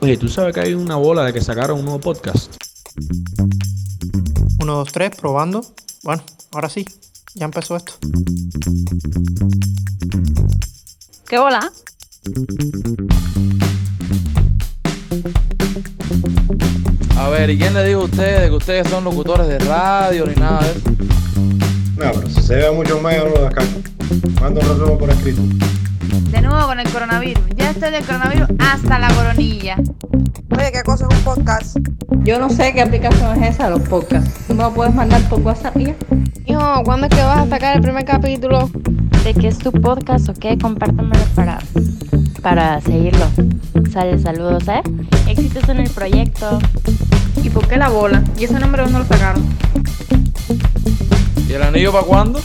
Oye, ¿tú sabes que hay una bola de que sacaron un nuevo podcast? Uno, dos, tres, probando. Bueno, ahora sí, ya empezó esto. ¿Qué bola? A ver, ¿y quién le dijo a ustedes que ustedes son locutores de radio ni nada de eso? No, pero si se ve mucho más, no lo de acá. Mando un resumen por escrito. Nuevo con el coronavirus. Ya estoy del coronavirus hasta la coronilla. Oye, ¿qué cosa es un podcast? Yo no sé qué aplicación es esa, los podcasts. ¿Tú me lo puedes mandar por WhatsApp ya? Hijo, ¿cuándo es que vas a sacar el primer capítulo? ¿De qué es tu podcast o qué? Compártamelo para, para seguirlo. Sale, saludos, ¿eh? Éxitos en el proyecto. ¿Y por qué la bola? ¿Y ese nombre dónde lo sacaron? ¿Y el anillo para cuándo?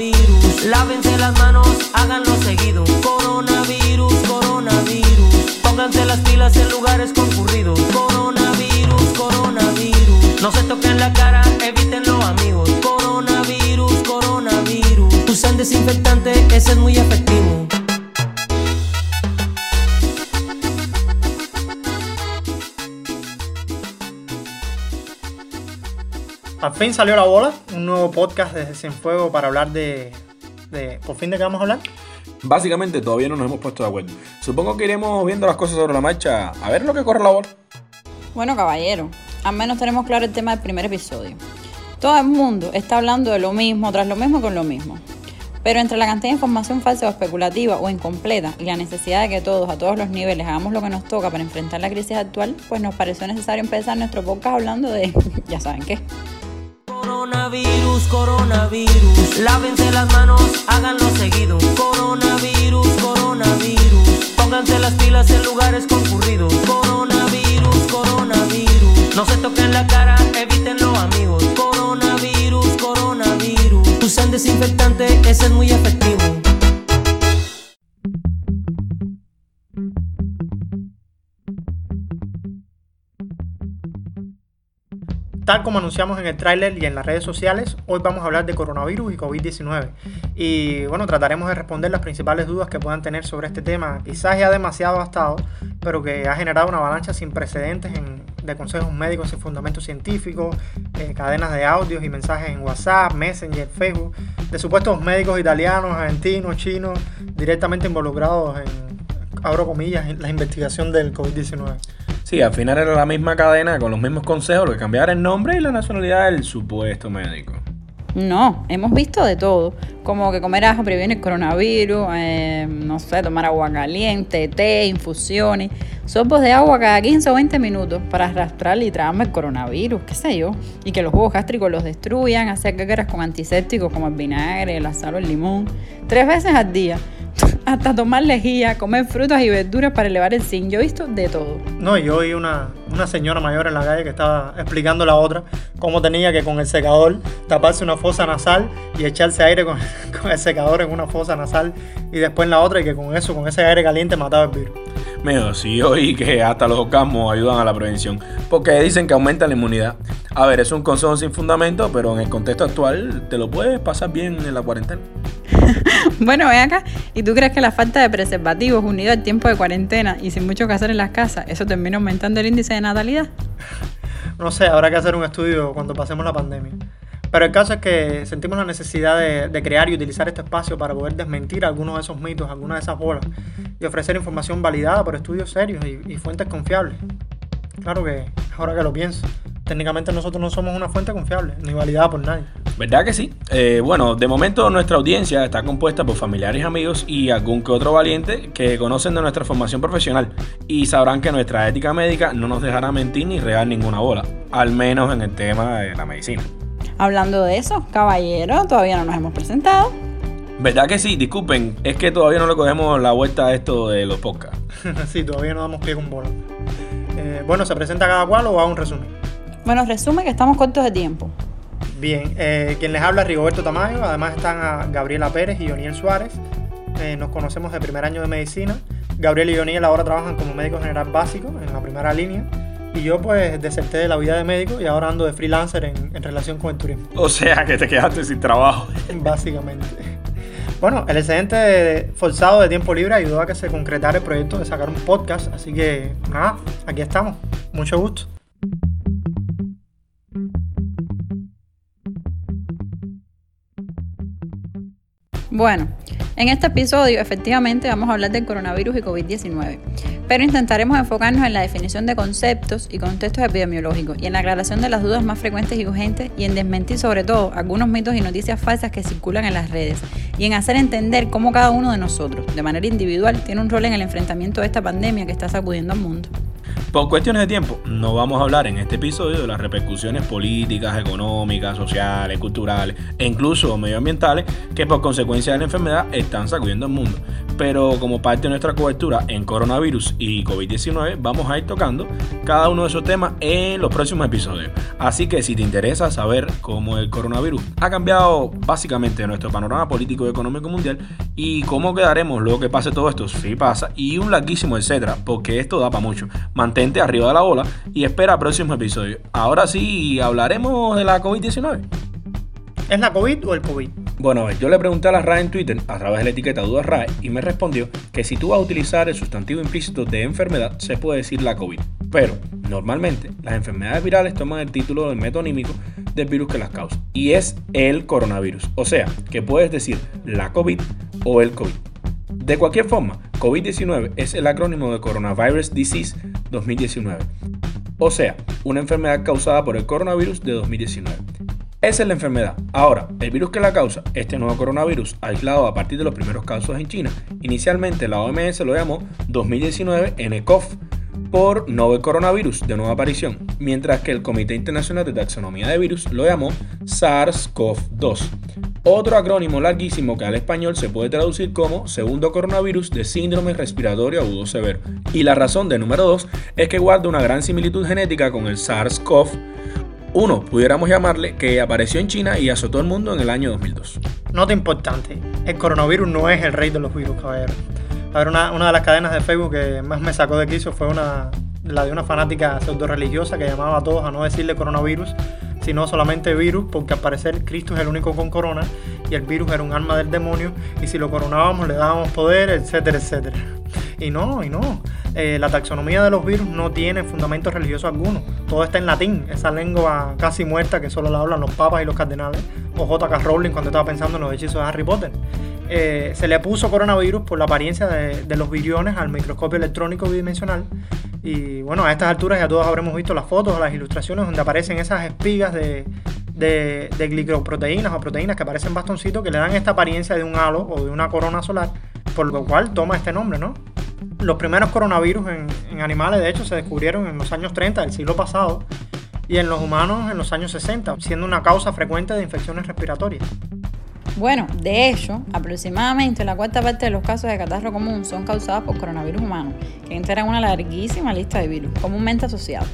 Coronavirus, lávense las manos, háganlo seguido. Coronavirus, coronavirus, pónganse las pilas en lugares concurridos. Coronavirus, coronavirus, no se toquen la cara, evítenlo amigos. Coronavirus, coronavirus, usen desinfectante, ese es muy efectivo. Al fin salió la bola, un nuevo podcast desde Cienfuego para hablar de, de... ¿Por fin de qué vamos a hablar? Básicamente todavía no nos hemos puesto de acuerdo. Supongo que iremos viendo las cosas sobre la marcha a ver lo que corre la bola. Bueno, caballero, al menos tenemos claro el tema del primer episodio. Todo el mundo está hablando de lo mismo, tras lo mismo con lo mismo. Pero entre la cantidad de información falsa o especulativa o incompleta y la necesidad de que todos, a todos los niveles, hagamos lo que nos toca para enfrentar la crisis actual, pues nos pareció necesario empezar nuestro podcast hablando de, ya saben qué. Coronavirus, coronavirus, lávense las manos, háganlo seguido. Coronavirus, coronavirus, pónganse las pilas en lugares concurridos. Coronavirus, coronavirus, no se toquen la cara, evítenlo amigos. Coronavirus, coronavirus, usen desinfectante, Tal como anunciamos en el tráiler y en las redes sociales, hoy vamos a hablar de coronavirus y COVID-19. Y bueno, trataremos de responder las principales dudas que puedan tener sobre este tema, quizás ya demasiado gastado, pero que ha generado una avalancha sin precedentes en- de consejos médicos sin fundamento científico, eh, cadenas de audios y mensajes en WhatsApp, Messenger, Facebook, de supuestos médicos italianos, argentinos, chinos, directamente involucrados en, abro comillas, en la investigación del COVID-19. Sí, al final era la misma cadena con los mismos consejos, lo que cambiara el nombre y la nacionalidad del supuesto médico. No, hemos visto de todo, como que comer ajo previene el coronavirus, eh, no sé, tomar agua caliente, té, infusiones, sopos de agua cada 15 o 20 minutos para arrastrar y traerme el coronavirus, qué sé yo, y que los jugos gástricos los destruyan, hacer guerras con antisépticos como el vinagre, la sal o el limón, tres veces al día, hasta tomar lejía, comer frutas y verduras para elevar el zinc, yo he visto de todo. No, y yo oí una, una señora mayor en la calle que estaba explicando a la otra cómo tenía que con el secador taparse una fosa nasal y echarse aire con, con el secador en una fosa nasal y después en la otra y que con eso, con ese aire caliente mataba el virus. Mío, sí oí que hasta los orgasmos ayudan a la prevención, porque dicen que aumenta la inmunidad. A ver, es un consejo sin fundamento, pero en el contexto actual te lo puedes pasar bien en la cuarentena. Bueno, ven acá. ¿Y tú crees que la falta de preservativos unido al tiempo de cuarentena y sin mucho que hacer en las casas, eso termina aumentando el índice de natalidad? No sé, habrá que hacer un estudio cuando pasemos la pandemia. Pero el caso es que sentimos la necesidad de, crear y utilizar este espacio para poder desmentir algunos de esos mitos, algunas de esas bolas y ofrecer información validada por estudios serios y, y fuentes confiables. Claro que, ahora que lo pienso, técnicamente nosotros no somos una fuente confiable, ni validada por nadie. ¿Verdad que sí? Eh, bueno, de momento nuestra audiencia está compuesta por familiares, amigos y algún que otro valiente que conocen de nuestra formación profesional y sabrán que nuestra ética médica no nos dejará mentir ni regar ninguna bola, al menos en el tema de la medicina. Hablando de eso, caballero, todavía no nos hemos presentado. ¿Verdad que sí? Disculpen, es que todavía no le cogemos la vuelta a esto de los podcasts. sí, todavía no damos pie con bola. Eh, bueno, ¿se presenta cada cual o va un resumen? Bueno, resume que estamos cortos de tiempo. Bien, eh, quien les habla es Rigoberto Tamayo, además están a Gabriela Pérez y Oniel Suárez. Eh, nos conocemos de primer año de medicina. Gabriel y Oniel ahora trabajan como médico general básico en la primera línea. Y yo pues deserté de la vida de médico y ahora ando de freelancer en, en relación con el turismo. O sea que te quedaste sin trabajo. Básicamente. Bueno, el excedente forzado de tiempo libre ayudó a que se concretara el proyecto de sacar un podcast, así que nada, aquí estamos. Mucho gusto. Bueno, en este episodio efectivamente vamos a hablar del coronavirus y COVID-19, pero intentaremos enfocarnos en la definición de conceptos y contextos epidemiológicos y en la aclaración de las dudas más frecuentes y urgentes y en desmentir sobre todo algunos mitos y noticias falsas que circulan en las redes y en hacer entender cómo cada uno de nosotros, de manera individual, tiene un rol en el enfrentamiento de esta pandemia que está sacudiendo al mundo. Por cuestiones de tiempo, no vamos a hablar en este episodio de las repercusiones políticas, económicas, sociales, culturales e incluso medioambientales que por consecuencia de la enfermedad están sacudiendo al mundo. Pero como parte de nuestra cobertura en coronavirus y COVID-19, vamos a ir tocando cada uno de esos temas en los próximos episodios. Así que si te interesa saber cómo el coronavirus ha cambiado básicamente nuestro panorama político y económico mundial y cómo quedaremos luego que pase todo esto, si pasa, y un larguísimo etcétera, porque esto da para mucho. Mantente arriba de la bola y espera próximos episodios. Ahora sí, hablaremos de la COVID-19. ¿Es la COVID o el COVID? Bueno, yo le pregunté a la RAE en Twitter a través de la etiqueta Dudas RAE y me respondió que si tú vas a utilizar el sustantivo implícito de enfermedad, se puede decir la COVID. Pero, normalmente, las enfermedades virales toman el título del metonímico del virus que las causa y es el coronavirus. O sea, que puedes decir la COVID o el COVID. De cualquier forma, COVID-19 es el acrónimo de Coronavirus Disease 2019. O sea, una enfermedad causada por el coronavirus de 2019. Esa es la enfermedad. Ahora, el virus que la causa, este nuevo coronavirus, aislado a partir de los primeros casos en China, inicialmente la OMS lo llamó 2019 nCoV por novel coronavirus de nueva aparición, mientras que el Comité Internacional de Taxonomía de Virus lo llamó SARS-CoV-2. Otro acrónimo larguísimo que al español se puede traducir como segundo coronavirus de síndrome respiratorio agudo severo. Y la razón de número 2 es que guarda una gran similitud genética con el SARS-CoV. 1, pudiéramos llamarle, que apareció en China y azotó el mundo en el año 2002. Nota importante, el coronavirus no es el rey de los virus, caballero. A ver, una, una de las cadenas de Facebook que más me sacó de quicio fue una, la de una fanática pseudo religiosa que llamaba a todos a no decirle coronavirus, sino solamente virus, porque al parecer Cristo es el único con corona y el virus era un arma del demonio y si lo coronábamos le dábamos poder, etcétera, etcétera. Y no, y no. Eh, la taxonomía de los virus no tiene fundamento religioso alguno. Todo está en latín, esa lengua casi muerta que solo la hablan los papas y los cardenales, o J.K. Rowling cuando estaba pensando en los hechizos de Harry Potter. Eh, se le puso coronavirus por la apariencia de, de los viriones al microscopio electrónico bidimensional. Y bueno, a estas alturas ya todos habremos visto las fotos las ilustraciones donde aparecen esas espigas de, de, de glicoproteínas o proteínas que parecen bastoncitos que le dan esta apariencia de un halo o de una corona solar, por lo cual toma este nombre, ¿no? Los primeros coronavirus en, en animales, de hecho, se descubrieron en los años 30 del siglo pasado y en los humanos en los años 60, siendo una causa frecuente de infecciones respiratorias. Bueno, de hecho, aproximadamente la cuarta parte de los casos de catarro común son causados por coronavirus humanos, que integran una larguísima lista de virus comúnmente asociados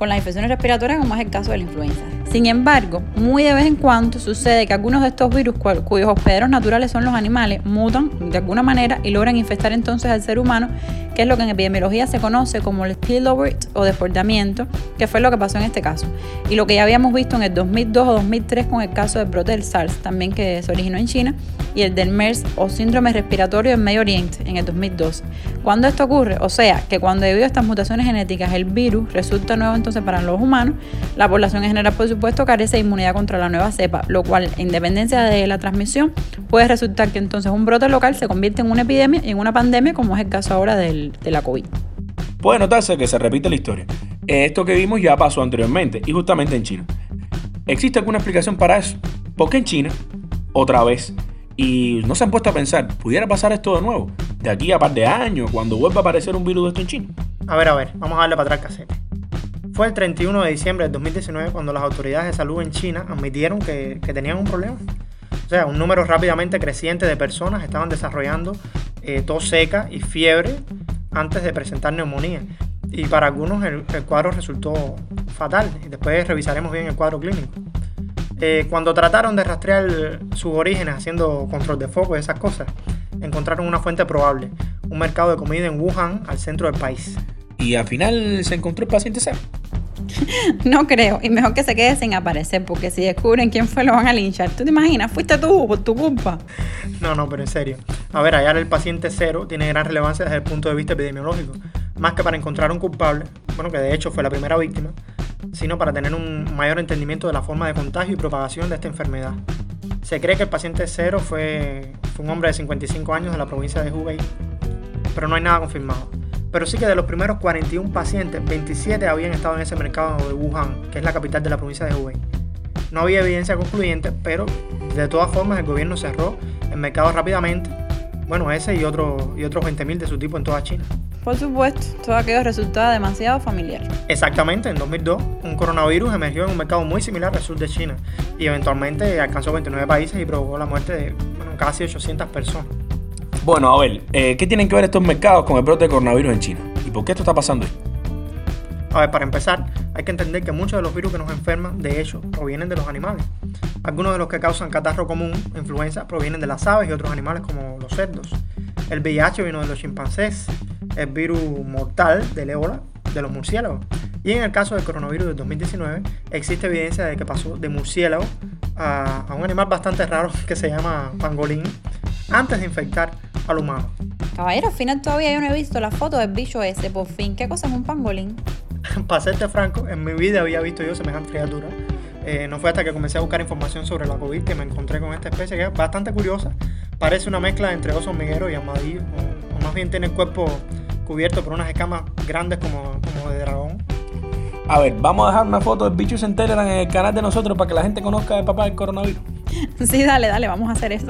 con las infecciones respiratorias, como es el caso de la influenza. Sin embargo, muy de vez en cuando sucede que algunos de estos virus, cuyos hospederos naturales son los animales, mutan de alguna manera y logran infectar entonces al ser humano, que es lo que en epidemiología se conoce como el spillover o deportamiento, que fue lo que pasó en este caso. Y lo que ya habíamos visto en el 2002 o 2003 con el caso del brote del SARS, también que se originó en China, y el del MERS o síndrome respiratorio en Medio Oriente en el 2012. ¿Cuándo esto ocurre? O sea, que cuando debido a estas mutaciones genéticas el virus resulta nuevo entonces para los humanos, la población en general por supuesto carece de inmunidad contra la nueva cepa, lo cual, en independencia de la transmisión, puede resultar que entonces un brote local se convierte en una epidemia y en una pandemia como es el caso ahora del, de la COVID. Puede notarse que se repite la historia. Esto que vimos ya pasó anteriormente y justamente en China. ¿Existe alguna explicación para eso? ¿Por qué en China? Otra vez. Y no se han puesto a pensar, ¿pudiera pasar esto de nuevo? De aquí a par de años, cuando vuelva a aparecer un virus de esto en China. A ver, a ver, vamos a darle para atrás. Fue el 31 de diciembre del 2019 cuando las autoridades de salud en China admitieron que, que tenían un problema. O sea, un número rápidamente creciente de personas estaban desarrollando eh, tos seca y fiebre antes de presentar neumonía. Y para algunos el, el cuadro resultó fatal. Y después revisaremos bien el cuadro clínico. Eh, cuando trataron de rastrear sus orígenes haciendo control de foco y esas cosas, encontraron una fuente probable, un mercado de comida en Wuhan, al centro del país. Y al final se encontró el paciente cero. No creo, y mejor que se quede sin aparecer, porque si descubren quién fue, lo van a linchar. ¿Tú te imaginas? Fuiste tú, por tu culpa. No, no, pero en serio. A ver, hallar el paciente cero tiene gran relevancia desde el punto de vista epidemiológico, más que para encontrar un culpable, bueno, que de hecho fue la primera víctima, sino para tener un mayor entendimiento de la forma de contagio y propagación de esta enfermedad. Se cree que el paciente cero fue, fue un hombre de 55 años de la provincia de Hubei, pero no hay nada confirmado. Pero sí que de los primeros 41 pacientes, 27 habían estado en ese mercado de Wuhan, que es la capital de la provincia de Hubei. No había evidencia concluyente, pero de todas formas el gobierno cerró el mercado rápidamente. Bueno, ese y, otro, y otros 20.000 de su tipo en toda China. Por supuesto, todo aquello resultaba demasiado familiar. Exactamente, en 2002 un coronavirus emergió en un mercado muy similar al sur de China y eventualmente alcanzó 29 países y provocó la muerte de bueno, casi 800 personas. Bueno, a ver, eh, ¿qué tienen que ver estos mercados con el brote de coronavirus en China? ¿Y por qué esto está pasando ahí? A ver, para empezar, hay que entender que muchos de los virus que nos enferman, de hecho, provienen de los animales. Algunos de los que causan catarro común, influenza, provienen de las aves y otros animales como los cerdos. El VIH vino de los chimpancés, el virus mortal del ébola de los murciélagos. Y en el caso del coronavirus del 2019, existe evidencia de que pasó de murciélago a, a un animal bastante raro que se llama pangolín antes de infectar al humano. Caballero, al final todavía yo no he visto la foto del bicho ese, por fin. ¿Qué cosa es un pangolín? Para serte franco, en mi vida había visto yo semejante criatura. Eh, no fue hasta que comencé a buscar información sobre la COVID que me encontré con esta especie que es bastante curiosa. Parece una mezcla entre oso hormiguero y armadillo, o, o más bien tiene el cuerpo cubierto por unas escamas grandes como, como de dragón. A ver, vamos a dejar una foto del bicho en Telegram en el canal de nosotros para que la gente conozca el papá del coronavirus. Sí, dale, dale, vamos a hacer eso.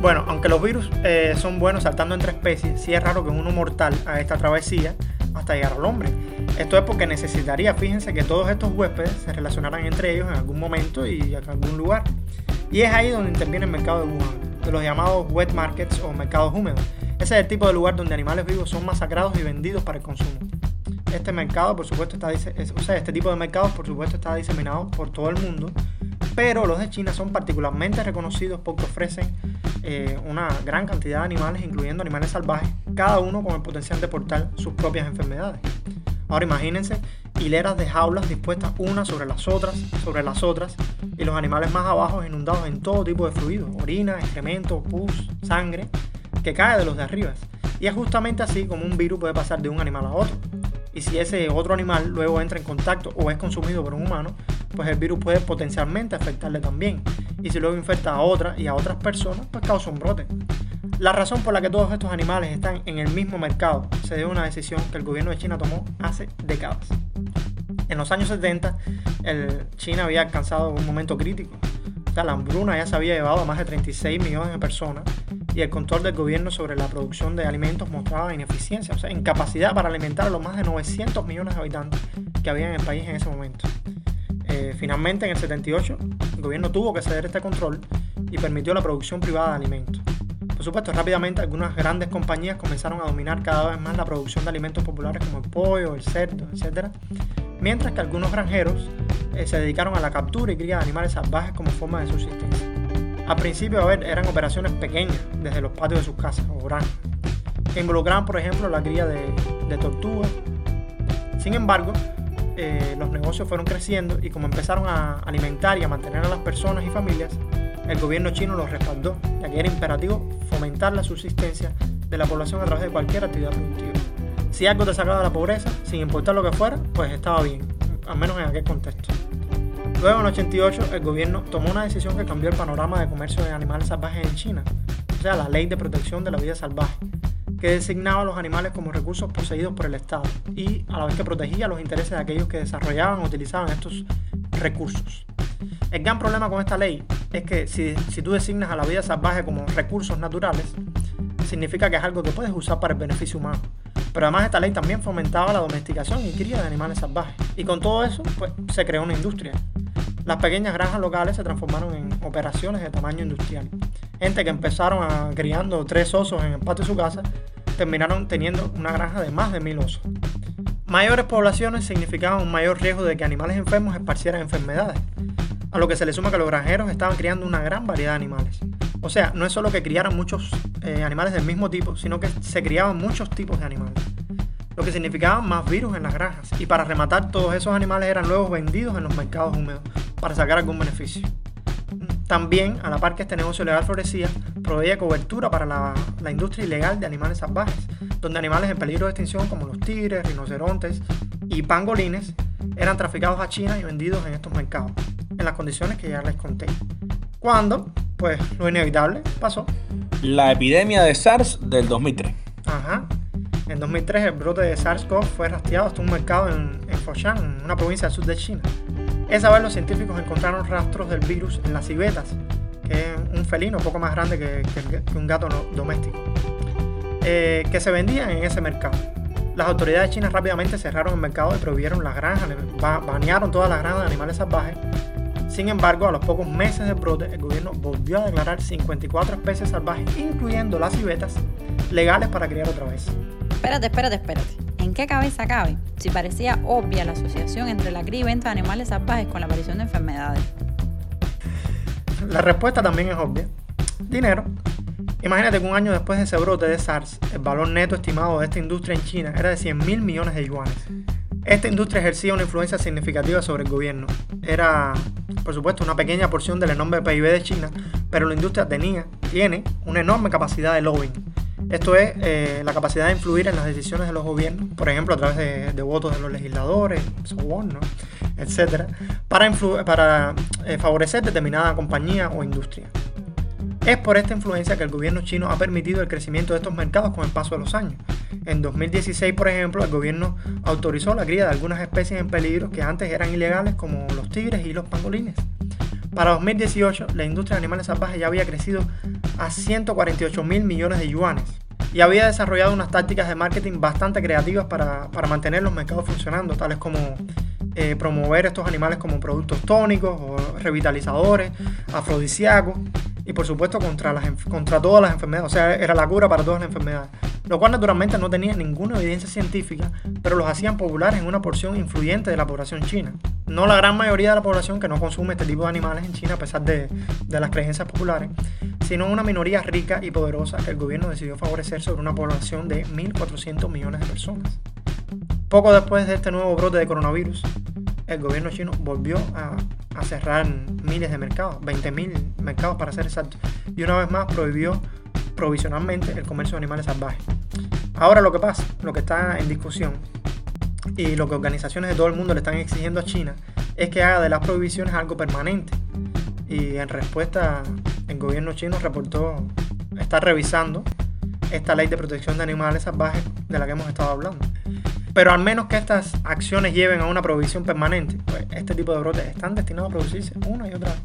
Bueno, aunque los virus eh, son buenos saltando entre especies, sí es raro que uno mortal a esta travesía hasta llegar al hombre. Esto es porque necesitaría, fíjense, que todos estos huéspedes se relacionaran entre ellos en algún momento y en algún lugar. Y es ahí donde interviene el mercado de Wuhan, de los llamados wet markets o mercados húmedos. Ese es el tipo de lugar donde animales vivos son masacrados y vendidos para el consumo. Este mercado, por supuesto, está, o sea, este tipo de mercados, por supuesto, está diseminado por todo el mundo, pero los de China son particularmente reconocidos porque ofrecen eh, una gran cantidad de animales, incluyendo animales salvajes, cada uno con el potencial de portar sus propias enfermedades. Ahora imagínense hileras de jaulas dispuestas unas sobre las otras, sobre las otras, y los animales más abajo inundados en todo tipo de fluidos, orina, excremento, pus, sangre, que cae de los de arriba. Y es justamente así como un virus puede pasar de un animal a otro. Y si ese otro animal luego entra en contacto o es consumido por un humano, pues el virus puede potencialmente afectarle también. Y si luego infecta a otras y a otras personas, pues causa un brote. La razón por la que todos estos animales están en el mismo mercado se debe a una decisión que el gobierno de China tomó hace décadas. En los años 70, el China había alcanzado un momento crítico. La hambruna ya se había llevado a más de 36 millones de personas y el control del gobierno sobre la producción de alimentos mostraba ineficiencia, o sea, incapacidad para alimentar a los más de 900 millones de habitantes que había en el país en ese momento. Eh, finalmente, en el 78, el gobierno tuvo que ceder este control y permitió la producción privada de alimentos. Por supuesto, rápidamente algunas grandes compañías comenzaron a dominar cada vez más la producción de alimentos populares como el pollo, el cerdo, etc. Mientras que algunos granjeros eh, se dedicaron a la captura y cría de animales salvajes como forma de subsistencia. Al principio, a ver, eran operaciones pequeñas desde los patios de sus casas o granjas, que involucraban, por ejemplo, la cría de, de tortugas. Sin embargo, eh, los negocios fueron creciendo y como empezaron a alimentar y a mantener a las personas y familias, el gobierno chino los respaldó, ya que era imperativo fomentar la subsistencia de la población a través de cualquier actividad productiva. Si algo te sacaba de la pobreza, sin importar lo que fuera, pues estaba bien, al menos en aquel contexto. Luego, en 88, el gobierno tomó una decisión que cambió el panorama de comercio de animales salvajes en China, o sea, la Ley de Protección de la Vida Salvaje, que designaba a los animales como recursos poseídos por el Estado y a la vez que protegía los intereses de aquellos que desarrollaban o utilizaban estos recursos. El gran problema con esta ley es que si, si tú designas a la vida salvaje como recursos naturales, significa que es algo que puedes usar para el beneficio humano. Pero además esta ley también fomentaba la domesticación y cría de animales salvajes. Y con todo eso, pues se creó una industria. Las pequeñas granjas locales se transformaron en operaciones de tamaño industrial. Gente que empezaron a, criando tres osos en el patio de su casa, terminaron teniendo una granja de más de mil osos. Mayores poblaciones significaban un mayor riesgo de que animales enfermos esparcieran enfermedades, a lo que se le suma que los granjeros estaban criando una gran variedad de animales. O sea, no es solo que criaran muchos eh, animales del mismo tipo, sino que se criaban muchos tipos de animales, lo que significaba más virus en las granjas. Y para rematar, todos esos animales eran luego vendidos en los mercados húmedos para sacar algún beneficio. También, a la par que este negocio legal florecía, proveía cobertura para la, la, industria ilegal de animales salvajes, donde animales en peligro de extinción como los tigres, rinocerontes y pangolines eran traficados a China y vendidos en estos mercados, en las condiciones que ya les conté. Cuando, pues, lo inevitable pasó. La epidemia de SARS del 2003. Ajá. En 2003 el brote de SARS-CoV fue rastreado hasta un mercado en, en Foshan, una provincia del sur de China. Esa vez los científicos encontraron rastros del virus en las civetas, que es un felino poco más grande que, que, que un gato doméstico, eh, que se vendían en ese mercado. Las autoridades chinas rápidamente cerraron el mercado y prohibieron las granjas, banearon todas las granjas de animales salvajes. Sin embargo, a los pocos meses del brote, el gobierno volvió a declarar 54 especies salvajes, incluyendo las civetas, legales para criar otra vez. Espérate, espérate, espérate. ¿En qué cabeza cabe si parecía obvia la asociación entre la cría y venta de animales salvajes con la aparición de enfermedades? La respuesta también es obvia. Dinero. Imagínate que un año después de ese brote de SARS, el valor neto estimado de esta industria en China era de 100 mil millones de yuanes. Esta industria ejercía una influencia significativa sobre el gobierno. Era, por supuesto, una pequeña porción del enorme PIB de China, pero la industria tenía, tiene, una enorme capacidad de lobbying. Esto es eh, la capacidad de influir en las decisiones de los gobiernos, por ejemplo, a través de, votos de los legisladores, soborno, etc., para, para eh, favorecer determinada compañía o industria. Es por esta influencia que el gobierno chino ha permitido el crecimiento de estos mercados con el paso de los años. En 2016, por ejemplo, el gobierno autorizó la cría de algunas especies en peligro que antes eran ilegales, como los tigres y los pangolines. Para 2018, la industria de animales salvajes ya había crecido a 148 mil millones de yuanes y había desarrollado unas tácticas de marketing bastante creativas para, para mantener los mercados funcionando, tales como eh, promover estos animales como productos tónicos o revitalizadores, afrodisíacos y por supuesto contra, las, contra todas las enfermedades, o sea, era la cura para todas las enfermedades, lo cual naturalmente no tenía ninguna evidencia científica, pero los hacían populares en una porción influyente de la población china. No la gran mayoría de la población que no consume este tipo de animales en China a pesar de, de las creencias populares, sino una minoría rica y poderosa que el gobierno decidió favorecer sobre una población de 1.400 millones de personas. Poco después de este nuevo brote de coronavirus, el gobierno chino volvió a, cerrar miles de mercados, 20.000 mercados para ser exacto, y una vez más prohibió provisionalmente el comercio de animales salvajes. Ahora lo que pasa, lo que está en discusión y lo que organizaciones de todo el mundo le están exigiendo a China es que haga de las prohibiciones algo permanente. Y en respuesta, el gobierno chino reportó estar revisando esta ley de protección de animales salvajes de la que hemos estado hablando. Pero al menos que estas acciones lleven a una prohibición permanente, pues este tipo de brotes están destinados a producirse una y otra vez.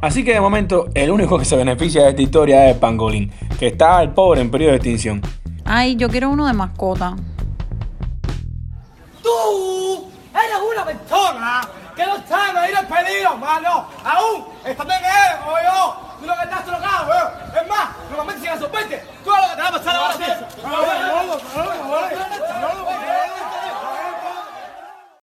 Así que de momento, el único que se beneficia de esta historia es el pangolín, que está al pobre en periodo de extinción. Ay, yo quiero uno de mascota. ¡Tú! ¡Eres una persona! que no sabe ir al peligro, mano. Aún está bien él, como yo. Tú lo que estás drogado, weón. Es más, normalmente si la sorprende, tú lo que te va a pasar ahora, tío.